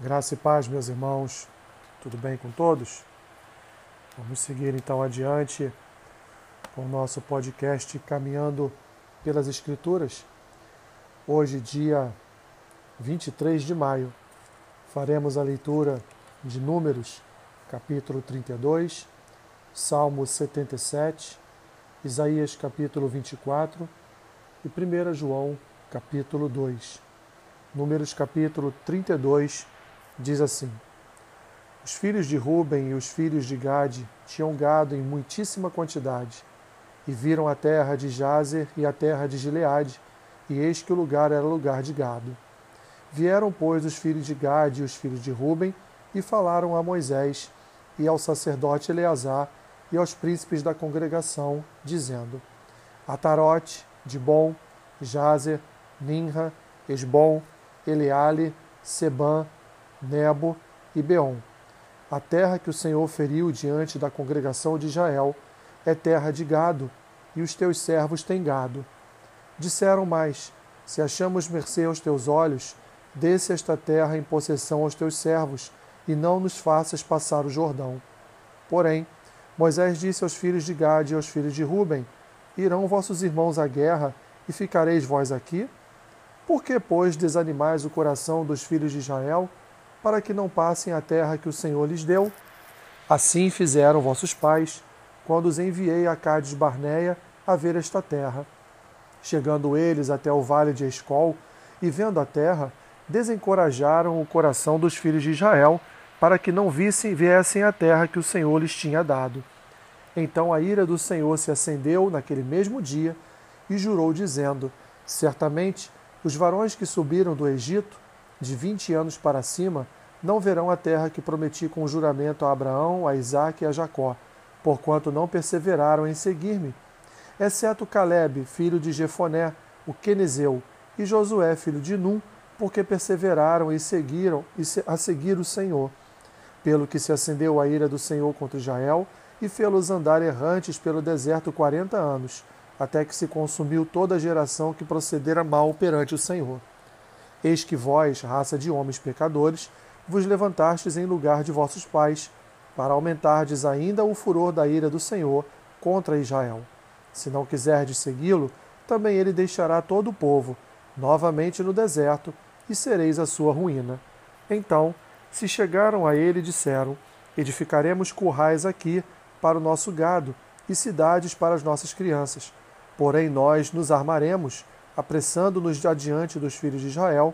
Graça e paz, meus irmãos. Tudo bem com todos? Vamos seguir então adiante com o nosso podcast Caminhando pelas Escrituras. Hoje, dia 23 de maio, faremos a leitura de Números, capítulo 32, Salmo 77, Isaías, capítulo 24 e 1 João, capítulo 2. Números, capítulo 32, diz assim: Os filhos de Ruben e os filhos de Gade tinham gado em muitíssima quantidade, e viram a terra de Jazer e a terra de Gileade, e eis que o lugar era lugar de gado. Vieram, pois, os filhos de Gade e os filhos de Ruben, e falaram a Moisés e ao sacerdote Eleazar e aos príncipes da congregação, dizendo: Atarote, Dibon, Jazer, Ninra, Esbom, Eleale, Sebã, Nebo e Beon. A terra que o Senhor feriu diante da congregação de Israel é terra de gado, e os teus servos têm gado. Disseram mais: Se achamos mercê aos teus olhos, desce esta terra em possessão aos teus servos, e não nos faças passar o Jordão. Porém, Moisés disse aos filhos de Gade e aos filhos de Ruben: Irão vossos irmãos à guerra, e ficareis vós aqui? Por que, pois, desanimais o coração dos filhos de Israel? Para que não passem a terra que o Senhor lhes deu. Assim fizeram vossos pais, quando os enviei a Cádiz Barneia a ver esta terra. Chegando eles até o vale de Escol e vendo a terra, desencorajaram o coração dos filhos de Israel, para que não vissem viessem a terra que o Senhor lhes tinha dado. Então a ira do Senhor se acendeu naquele mesmo dia e jurou, dizendo: Certamente os varões que subiram do Egito de vinte anos para cima, não verão a terra que prometi com juramento a Abraão, a Isaque e a Jacó, porquanto não perseveraram em seguir-me, exceto Caleb, filho de Jefoné, o quenezeu, e Josué, filho de Num, porque perseveraram e seguiram a seguir o Senhor. Pelo que se acendeu a ira do Senhor contra Israel, e fê-los andar errantes pelo deserto quarenta anos, até que se consumiu toda a geração que procedera mal perante o Senhor. Eis que vós, raça de homens pecadores, vos levantastes em lugar de vossos pais, para aumentardes ainda o furor da ira do Senhor contra Israel. Se não quiserdes segui-lo, também ele deixará todo o povo, novamente no deserto, e sereis a sua ruína. Então, se chegaram a ele, disseram: Edificaremos currais aqui para o nosso gado e cidades para as nossas crianças. Porém, nós nos armaremos apressando-nos adiante dos filhos de Israel,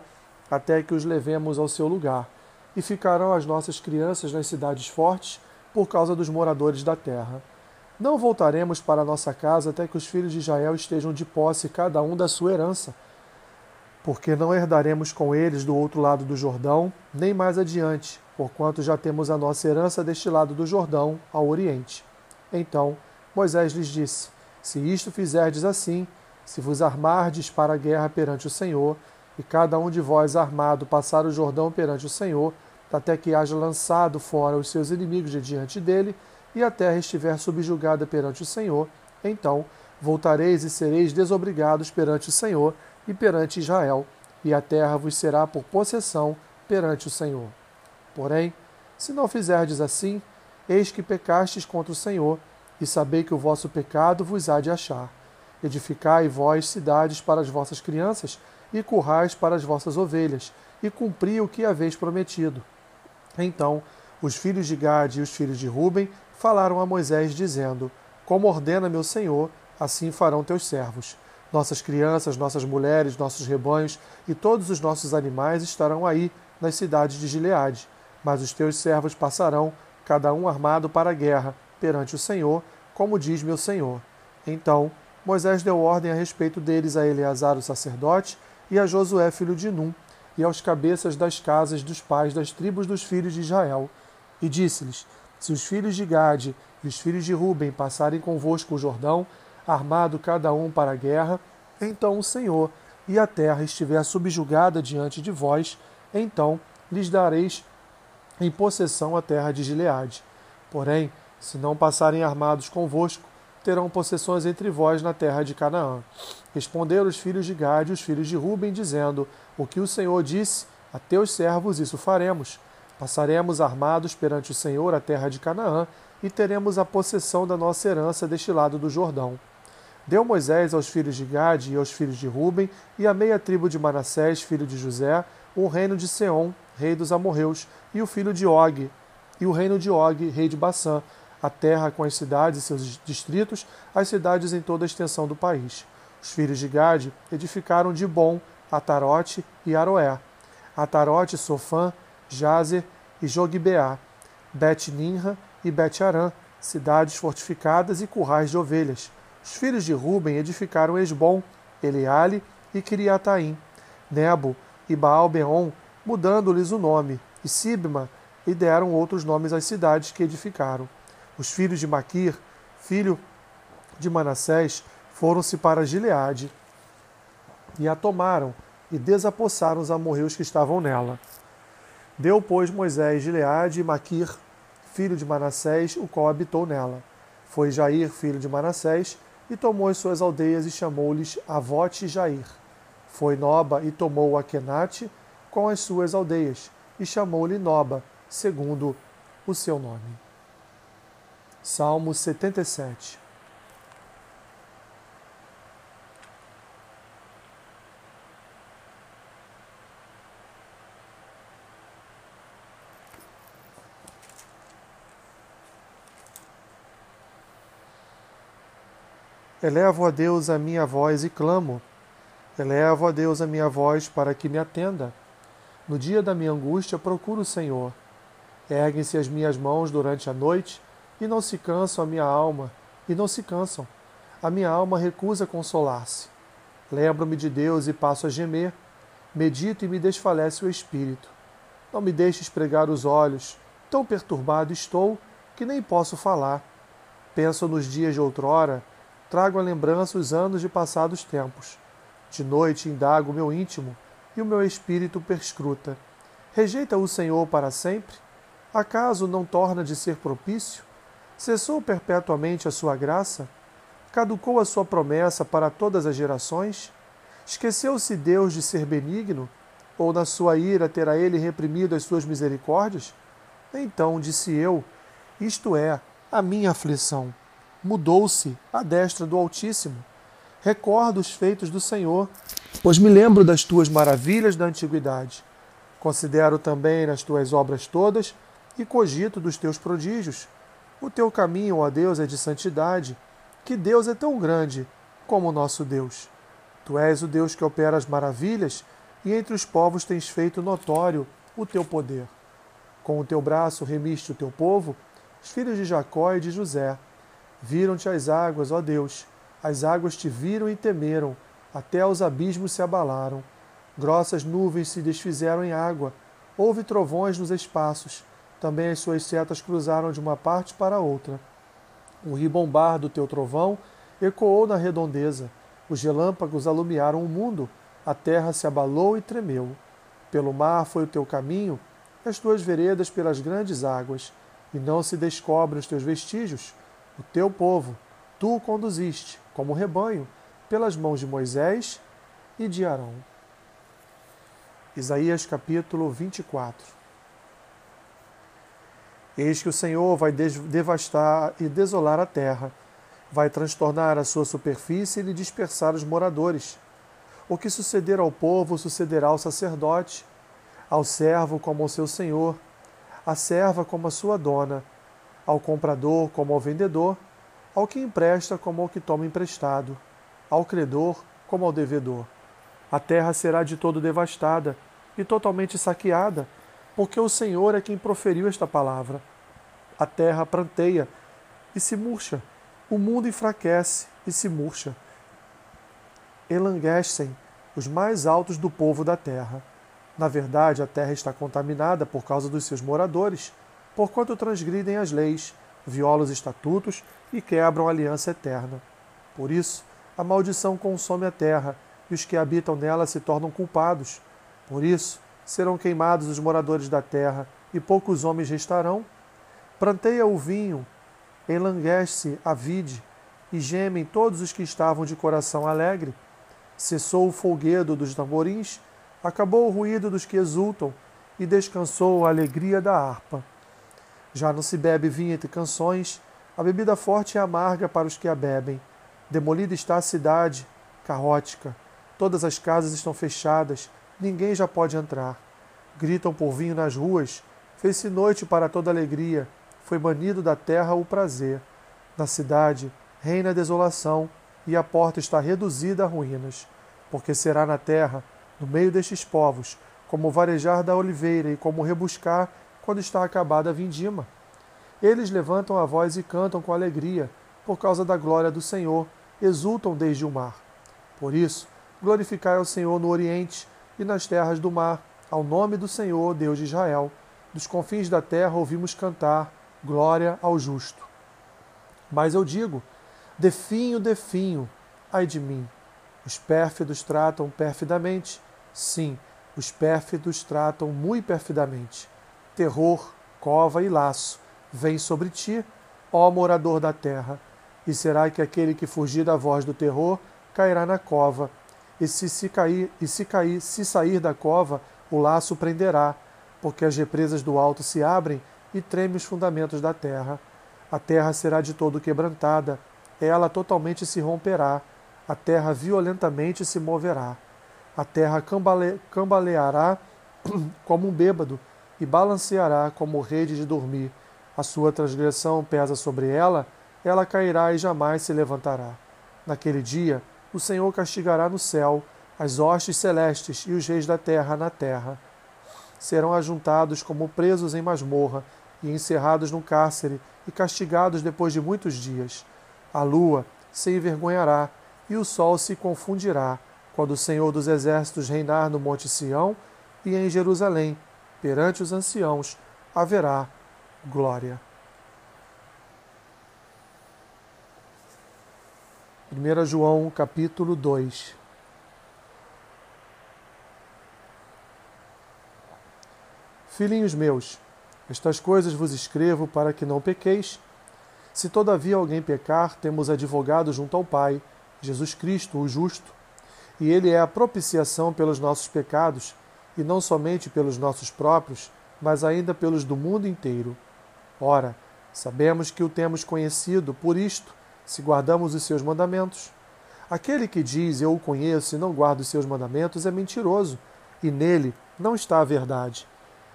até que os levemos ao seu lugar. E ficarão as nossas crianças nas cidades fortes, por causa dos moradores da terra. Não voltaremos para nossa casa até que os filhos de Israel estejam de posse, cada um da sua herança, porque não herdaremos com eles do outro lado do Jordão, nem mais adiante, porquanto já temos a nossa herança deste lado do Jordão, ao oriente. Então Moisés lhes disse: Se isto fizerdes assim, se vos armardes para a guerra perante o Senhor, e cada um de vós armado passar o Jordão perante o Senhor, até que haja lançado fora os seus inimigos de diante dele, e a terra estiver subjugada perante o Senhor, então voltareis e sereis desobrigados perante o Senhor e perante Israel, e a terra vos será por possessão perante o Senhor. Porém, se não fizerdes assim, eis que pecastes contra o Senhor, e sabei que o vosso pecado vos há de achar. Edificai vós cidades para as vossas crianças e currais para as vossas ovelhas, e cumpri o que haveis prometido. Então os filhos de Gade e os filhos de Ruben falaram a Moisés, dizendo: Como ordena meu senhor, assim farão teus servos. Nossas crianças, nossas mulheres, nossos rebanhos e todos os nossos animais estarão aí, nas cidades de Gileade. Mas os teus servos passarão, cada um armado para a guerra, perante o Senhor, como diz meu senhor. Então Moisés deu ordem a respeito deles a Eleazar, o sacerdote, e a Josué, filho de Num, e aos cabeças das casas dos pais das tribos dos filhos de Israel. E disse-lhes: Se os filhos de Gade e os filhos de Ruben passarem convosco o Jordão, armado cada um para a guerra, então o Senhor e a terra estiver subjugada diante de vós, então lhes dareis em possessão a terra de Gileade. Porém, se não passarem armados convosco, terão possessões entre vós na terra de Canaã. Responderam os filhos de Gade e os filhos de Ruben, dizendo: O que o Senhor disse, A teus servos isso faremos. Passaremos armados perante o Senhor a terra de Canaã e teremos a possessão da nossa herança deste lado do Jordão. Deu Moisés aos filhos de Gade e aos filhos de Ruben e à meia tribo de Manassés, filho de José, o reino de Seom, rei dos amorreus, e o filho de Og, e o reino de Og, rei de Basã, a terra com as cidades e seus distritos, as cidades em toda a extensão do país. Os filhos de Gade edificaram de Bom, Atarote e Aroé. Atarote, Sofã, Jazer e Jogbeá, Bet-Ninra e Bet-Arã, cidades fortificadas e currais de ovelhas. Os filhos de Ruben edificaram Esbom, Eleale e Criataim, Nebo e Baal-Beon, mudando-lhes o nome, e Sibma, e deram outros nomes às cidades que edificaram. Os filhos de Maquir, filho de Manassés, foram-se para Gileade e a tomaram e desapossaram os amorreus que estavam nela. Deu, pois, Moisés Gileade e Maquir, filho de Manassés, o qual habitou nela. Foi Jair, filho de Manassés, e tomou as suas aldeias e chamou-lhes Avote e Jair. Foi Noba e tomou Aquenate com as suas aldeias, e chamou-lhe Noba, segundo o seu nome. Salmo 77 Elevo a Deus a minha voz e clamo. Elevo a Deus a minha voz para que me atenda. No dia da minha angústia procuro o Senhor. Erguem-se as minhas mãos durante a noite e não se cansam a minha alma, e não se cansam. A minha alma recusa consolar-se. Lembro-me de Deus e passo a gemer. Medito e me desfalece o espírito. Não me deixes pregar os olhos. Tão perturbado estou que nem posso falar. Penso nos dias de outrora trago à lembrança os anos de passados tempos. De noite indago o meu íntimo e o meu espírito perscruta. Rejeita o Senhor para sempre? Acaso não torna de ser propício? Cessou perpetuamente a sua graça? Caducou a sua promessa para todas as gerações? Esqueceu-se Deus de ser benigno? Ou na sua ira terá ele reprimido as suas misericórdias? Então disse eu: Isto é a minha aflição mudou-se à destra do Altíssimo. Recordo os feitos do Senhor, pois me lembro das tuas maravilhas da antiguidade. Considero também as tuas obras todas e cogito dos teus prodígios. O teu caminho, ó Deus, é de santidade. Que Deus é tão grande como o nosso Deus. Tu és o Deus que opera as maravilhas e entre os povos tens feito notório o teu poder. Com o teu braço remiste o teu povo, os filhos de Jacó e de José. Viram-te as águas, ó Deus, as águas te viram e temeram, até os abismos se abalaram. Grossas nuvens se desfizeram em água, houve trovões nos espaços, também as suas setas cruzaram de uma parte para outra. O ribombar do teu trovão ecoou na redondeza, os relâmpagos alumiaram o mundo, a terra se abalou e tremeu. Pelo mar foi o teu caminho, as tuas veredas pelas grandes águas, e não se descobrem os teus vestígios o teu povo, tu o conduziste, como rebanho, pelas mãos de Moisés e de Arão. Isaías capítulo 24 Eis que o Senhor vai devastar e desolar a terra, vai transtornar a sua superfície e lhe dispersar os moradores. O que suceder ao povo sucederá ao sacerdote, ao servo como ao seu senhor, à serva como a sua dona, ao comprador como ao vendedor, ao que empresta como ao que toma emprestado, ao credor como ao devedor. A terra será de todo devastada e totalmente saqueada, porque o Senhor é quem proferiu esta palavra. A terra pranteia e se murcha, o mundo enfraquece e se murcha. Elanguecem os mais altos do povo da terra. Na verdade, a terra está contaminada por causa dos seus moradores porquanto transgridem as leis, violam os estatutos e quebram a aliança eterna. Por isso, a maldição consome a terra, e os que habitam nela se tornam culpados. Por isso, serão queimados os moradores da terra, e poucos homens restarão. Planteia o vinho, enlanguece a vide, e gemem todos os que estavam de coração alegre. Cessou o folguedo dos tamborins, Acabou o ruído dos que exultam e descansou a alegria da harpa. Já não se bebe vinho entre canções, a bebida forte e amarga para os que a bebem. Demolida está a cidade, caótica. Todas as casas estão fechadas, ninguém já pode entrar. Gritam por vinho nas ruas. Fez-se noite para toda alegria. Foi banido da terra o prazer. Na cidade reina a desolação e a porta está reduzida a ruínas. Porque será na terra, no meio destes povos, como varejar da oliveira e como rebuscar quando está acabada a vindima. Eles levantam a voz e cantam com alegria, por causa da glória do Senhor, exultam desde o mar. Por isso, glorificai ao Senhor no Oriente e nas terras do mar, ao nome do Senhor, Deus de Israel. Dos confins da terra ouvimos cantar, glória ao justo. Mas eu digo: definho, definho, ai de mim. Os pérfidos tratam perfidamente, sim, os pérfidos tratam muito perfidamente. Terror, cova e laço vem sobre ti, ó morador da terra. E será que aquele que fugir da voz do terror cairá na cova, e se, se cair, e se cair, se sair da cova, o laço prenderá, porque as represas do alto se abrem e treme os fundamentos da terra. A terra será de todo quebrantada, ela totalmente se romperá, a terra violentamente se moverá. A terra cambale, cambaleará como um bêbado e balanceará como rede de dormir. A sua transgressão pesa sobre ela, ela cairá e jamais se levantará. Naquele dia, o Senhor castigará no céu as hostes celestes e os reis da terra na terra. Serão ajuntados como presos em masmorra e encerrados num cárcere e castigados depois de muitos dias. A lua se envergonhará e o sol se confundirá quando o Senhor dos Exércitos reinar no Monte Sião e em Jerusalém, perante os anciãos, haverá glória. 1 João capítulo 2 Filhinhos meus, estas coisas vos escrevo para que não pequeis. Se todavia alguém pecar, temos advogado junto ao Pai, Jesus Cristo, o justo e ele é a propiciação pelos nossos pecados, e não somente pelos nossos próprios, mas ainda pelos do mundo inteiro. Ora, sabemos que o temos conhecido por isto, se guardamos os seus mandamentos. Aquele que diz eu o conheço e não guarda os seus mandamentos é mentiroso, e nele não está a verdade.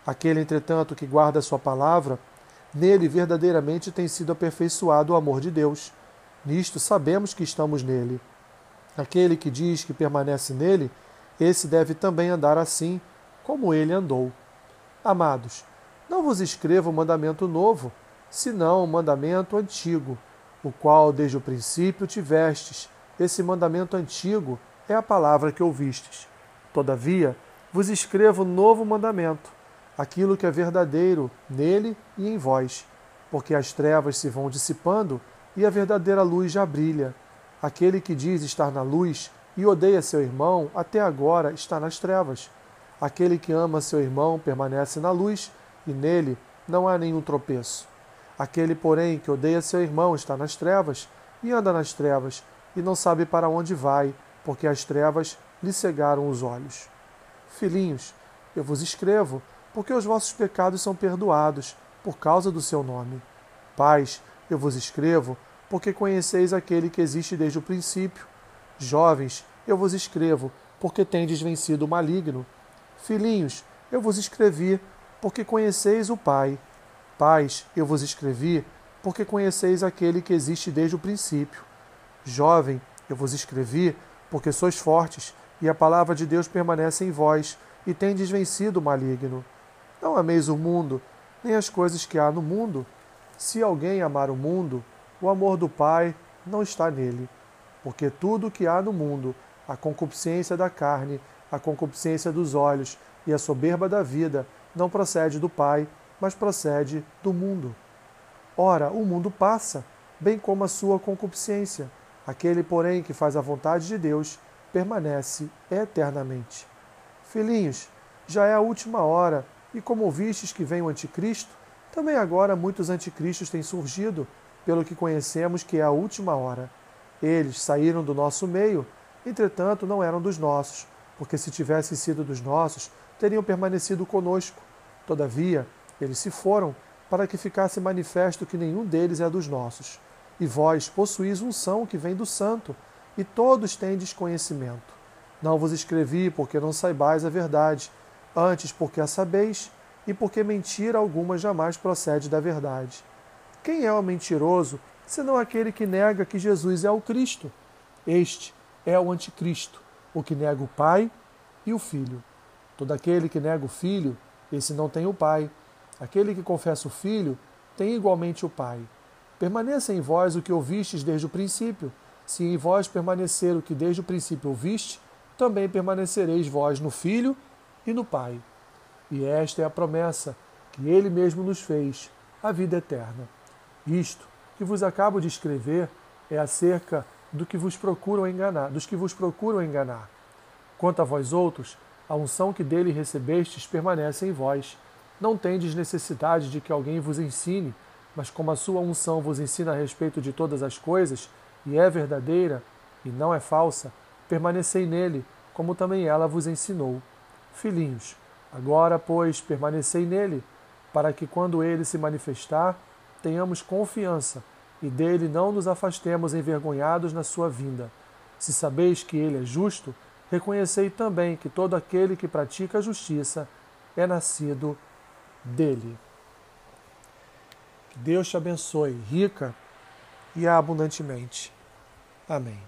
Aquele, entretanto, que guarda a sua palavra, nele verdadeiramente tem sido aperfeiçoado o amor de Deus. Nisto sabemos que estamos nele. Aquele que diz que permanece nele, esse deve também andar assim, como ele andou. Amados, não vos escrevo um mandamento novo, senão um mandamento antigo, o qual desde o princípio tivestes. Esse mandamento antigo é a palavra que ouvistes. Todavia, vos escrevo novo mandamento, aquilo que é verdadeiro nele e em vós, porque as trevas se vão dissipando e a verdadeira luz já brilha. Aquele que diz estar na luz e odeia seu irmão, até agora está nas trevas. Aquele que ama seu irmão permanece na luz e nele não há nenhum tropeço. Aquele, porém, que odeia seu irmão está nas trevas e anda nas trevas e não sabe para onde vai, porque as trevas lhe cegaram os olhos. Filhinhos, eu vos escrevo, porque os vossos pecados são perdoados por causa do seu nome. Pais, eu vos escrevo, porque conheceis aquele que existe desde o princípio. Jovens, eu vos escrevo, porque tendes vencido o maligno. Filhinhos, eu vos escrevi, porque conheceis o Pai. Pais, eu vos escrevi, porque conheceis aquele que existe desde o princípio. Jovem, eu vos escrevi, porque sois fortes, e a palavra de Deus permanece em vós, e tendes vencido o maligno. Não ameis o mundo, nem as coisas que há no mundo. Se alguém amar o mundo, o amor do Pai não está nele, porque tudo o que há no mundo, a concupiscência da carne, a concupiscência dos olhos e a soberba da vida, não procede do Pai, mas procede do mundo. Ora, o mundo passa, bem como a sua concupiscência. Aquele, porém, que faz a vontade de Deus, permanece eternamente. Filhinhos, já é a última hora, e como ouvistes que vem o anticristo, também agora muitos anticristos têm surgido, pelo que conhecemos que é a última hora. Eles saíram do nosso meio, entretanto não eram dos nossos, porque se tivessem sido dos nossos, teriam permanecido conosco. Todavia, eles se foram, para que ficasse manifesto que nenhum deles é dos nossos. E vós possuís unção que vem do Santo, e todos têm desconhecimento. Não vos escrevi porque não saibais a verdade, antes porque a sabeis, e porque mentira alguma jamais procede da verdade. Quem é o mentiroso, senão aquele que nega que Jesus é o Cristo? Este é o anticristo, o que nega o Pai e o Filho. Todo aquele que nega o Filho, esse não tem o Pai. Aquele que confessa o Filho, tem igualmente o Pai. Permaneça em vós o que ouvistes desde o princípio. Se em vós permanecer o que desde o princípio ouviste, também permanecereis vós no Filho e no Pai. E esta é a promessa que ele mesmo nos fez, a vida eterna. Isto que vos acabo de escrever é acerca do que vos procuram enganar, dos que vos procuram enganar. Quanto a vós outros, a unção que dele recebestes permanece em vós. Não tendes necessidade de que alguém vos ensine, mas como a sua unção vos ensina a respeito de todas as coisas, e é verdadeira e não é falsa, permanecei nele, como também ela vos ensinou. Filhinhos, agora, pois, permanecei nele, para que quando ele se manifestar, tenhamos confiança e dele não nos afastemos envergonhados na sua vinda. Se sabeis que ele é justo, reconhecei também que todo aquele que pratica a justiça é nascido dele. Que Deus te abençoe rica e abundantemente. Amém.